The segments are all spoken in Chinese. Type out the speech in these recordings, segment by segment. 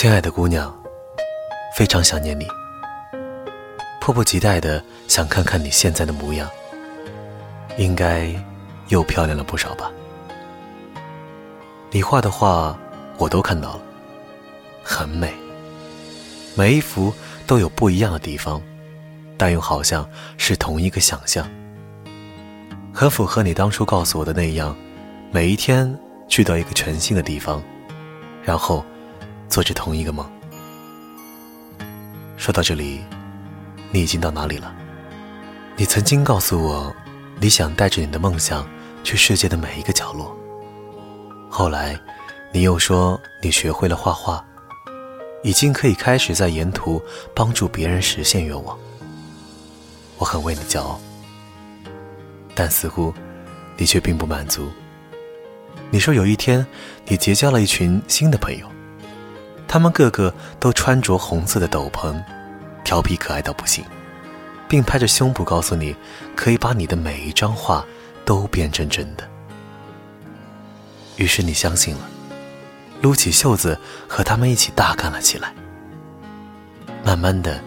亲爱的姑娘，非常想念你，迫不及待的想看看你现在的模样，应该又漂亮了不少吧？你画的画我都看到了，很美，每一幅都有不一样的地方，但又好像是同一个想象，很符合你当初告诉我的那样，每一天去到一个全新的地方，然后。做着同一个梦。说到这里，你已经到哪里了？你曾经告诉我，你想带着你的梦想去世界的每一个角落。后来，你又说你学会了画画，已经可以开始在沿途帮助别人实现愿望。我很为你骄傲，但似乎你却并不满足。你说有一天，你结交了一群新的朋友。他们个个都穿着红色的斗篷，调皮可爱到不行，并拍着胸脯告诉你，可以把你的每一张画都变成真的。于是你相信了，撸起袖子和他们一起大干了起来。慢慢的，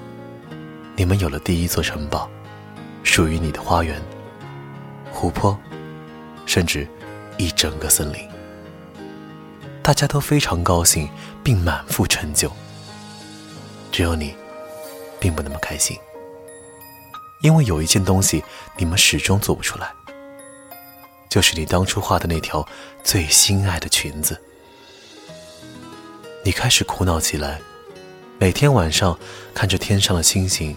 你们有了第一座城堡，属于你的花园、湖泊，甚至一整个森林。大家都非常高兴，并满腹成就。只有你，并不那么开心，因为有一件东西你们始终做不出来，就是你当初画的那条最心爱的裙子。你开始苦恼起来，每天晚上看着天上的星星，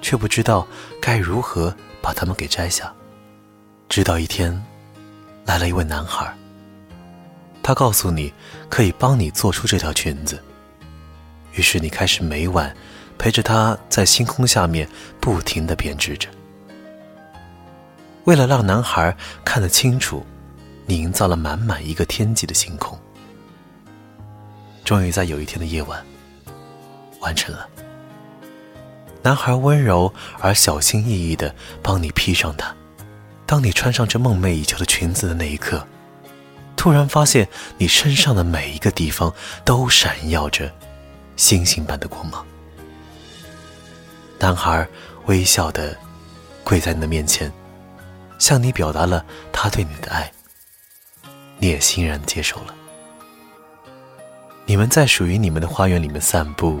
却不知道该如何把它们给摘下。直到一天，来了一位男孩。他告诉你，可以帮你做出这条裙子。于是你开始每晚陪着他在星空下面不停地编织着。为了让男孩看得清楚，你营造了满满一个天际的星空。终于在有一天的夜晚，完成了。男孩温柔而小心翼翼地帮你披上它。当你穿上这梦寐以求的裙子的那一刻。突然发现，你身上的每一个地方都闪耀着星星般的光芒。男孩微笑的跪在你的面前，向你表达了他对你的爱，你也欣然接受了。你们在属于你们的花园里面散步，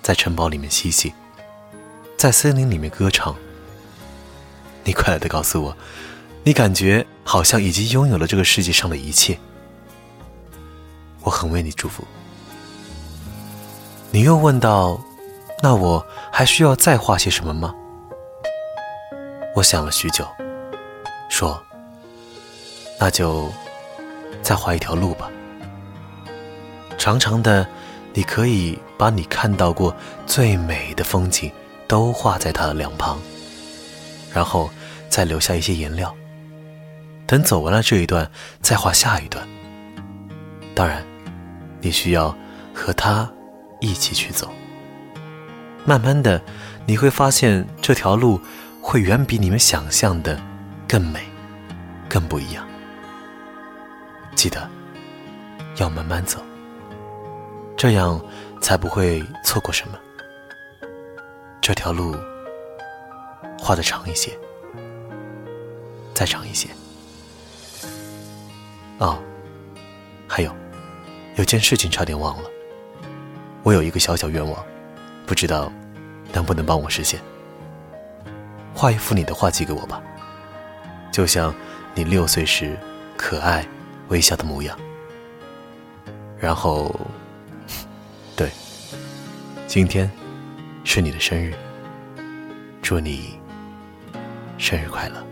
在城堡里面嬉戏，在森林里面歌唱。你快乐的告诉我。你感觉好像已经拥有了这个世界上的一切，我很为你祝福。你又问道：“那我还需要再画些什么吗？”我想了许久，说：“那就再画一条路吧，长长的，你可以把你看到过最美的风景都画在它的两旁，然后再留下一些颜料。”等走完了这一段，再画下一段。当然，你需要和他一起去走。慢慢的，你会发现这条路会远比你们想象的更美，更不一样。记得要慢慢走，这样才不会错过什么。这条路画的长一些，再长一些。哦，还有，有件事情差点忘了。我有一个小小愿望，不知道能不能帮我实现。画一幅你的画寄给我吧，就像你六岁时可爱微笑的模样。然后，对，今天是你的生日，祝你生日快乐。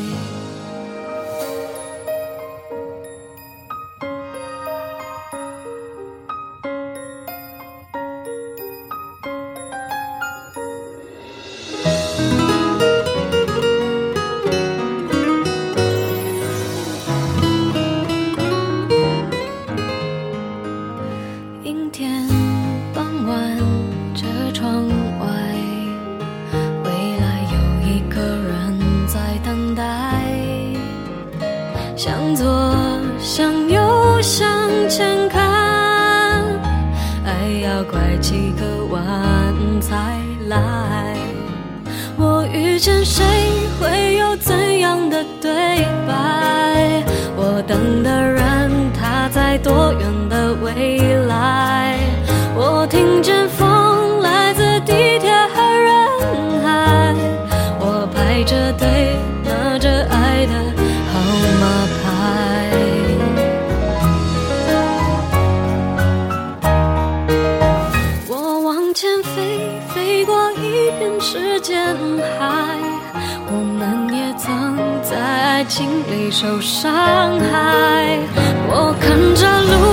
要拐几个弯才来。我遇见谁会有怎样的对白？我等的人他在多远的未来？在爱情里受伤害。我看着路，